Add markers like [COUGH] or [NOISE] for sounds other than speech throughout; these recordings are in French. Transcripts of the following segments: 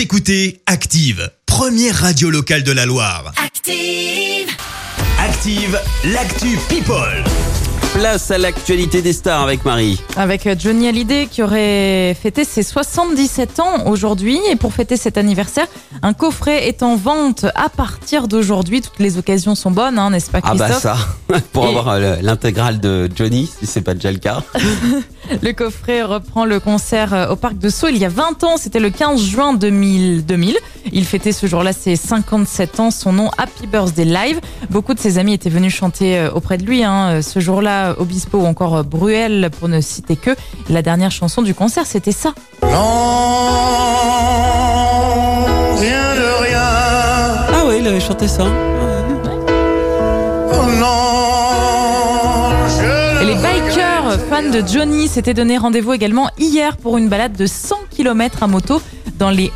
Vous écoutez Active, première radio locale de la Loire. Active. Active, l'actu People. Place à l'actualité des stars avec Marie. Avec euh, Johnny Hallyday qui aurait fêté ses 77 ans aujourd'hui. Et pour fêter cet anniversaire, un coffret est en vente à partir d'aujourd'hui. Toutes les occasions sont bonnes, hein, n'est-ce pas Ah Christophe bah ça, [LAUGHS] pour Et- avoir euh, l'intégrale de Johnny, si c'est pas déjà le cas. [LAUGHS] Le coffret reprend le concert euh, au Parc de Sceaux il y a 20 ans. C'était le 15 juin 2000. 2000. Il fêtait ce jour-là ses 57 ans. Son nom Happy Birthday Live. Beaucoup de ses amis étaient venus chanter euh, auprès de lui. hein. Ce jour-là, Obispo ou encore euh, Bruel, pour ne citer que. La dernière chanson du concert, c'était ça. Non, rien de rien. Ah ouais, il avait chanté ça. Oh non, Les le bikers fans de Johnny s'étaient donné rendez-vous également hier pour une balade de 100 km à moto dans les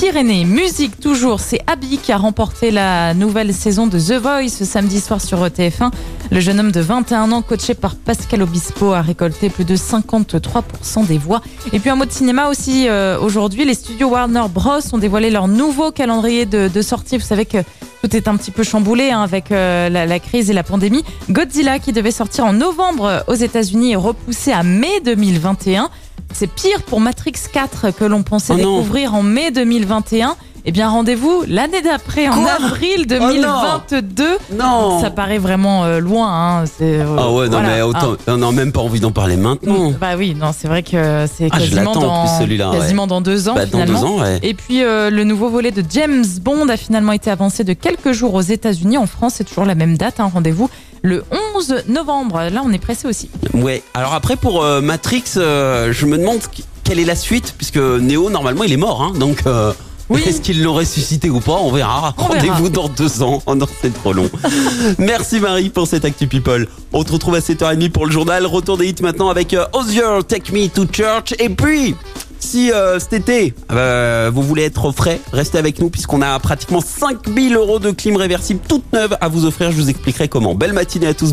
Hautes-Pyrénées. Musique toujours, c'est Abby qui a remporté la nouvelle saison de The Voice ce samedi soir sur TF1. Le jeune homme de 21 ans, coaché par Pascal Obispo, a récolté plus de 53% des voix. Et puis un mot de cinéma aussi euh, aujourd'hui, les studios Warner Bros ont dévoilé leur nouveau calendrier de, de sortie. Vous savez que tout est un petit peu chamboulé hein, avec euh, la, la crise et la pandémie. Godzilla qui devait sortir en novembre aux États-Unis est repoussé à mai 2021. C'est pire pour Matrix 4 que l'on pensait Oh découvrir en mai 2021. Eh bien, rendez-vous l'année d'après, en avril Oh non. 2022. Non Ça paraît vraiment euh, loin. Hein. Euh, Ah ouais, non voilà. mais autant, on n'a même pas envie d'en parler maintenant. Ah. Bah oui, non, c'est vrai que c'est Ah, quasiment, dans, plus, celui-là, ouais. quasiment dans deux ans Bah, dans finalement. deux ans, ouais. Et puis euh, le nouveau volet de James Bond a finalement été avancé de quelques jours aux États-Unis. En France, c'est toujours la même date. hein. Rendez-vous le 11 novembre. Là, on est pressé aussi. Ouais. Alors après pour euh, Matrix, euh, je me demande qu- quelle est la suite puisque Neo normalement il est mort, hein, donc. euh, Oui. [LAUGHS] Est-ce qu'ils l'ont ressuscité ou pas On verra. Rendez-vous dans deux ans. Oh non, c'est trop long. [LAUGHS] Merci Marie pour cette Actu People. On te retrouve à 7h30 pour le journal. Retour des hits maintenant avec Osier, Take Me to Church. Et puis, si euh, cet été, euh, vous voulez être au frais, restez avec nous puisqu'on a pratiquement 5000 euros de clim réversible toute neuve à vous offrir. Je vous expliquerai comment. Belle matinée à tous.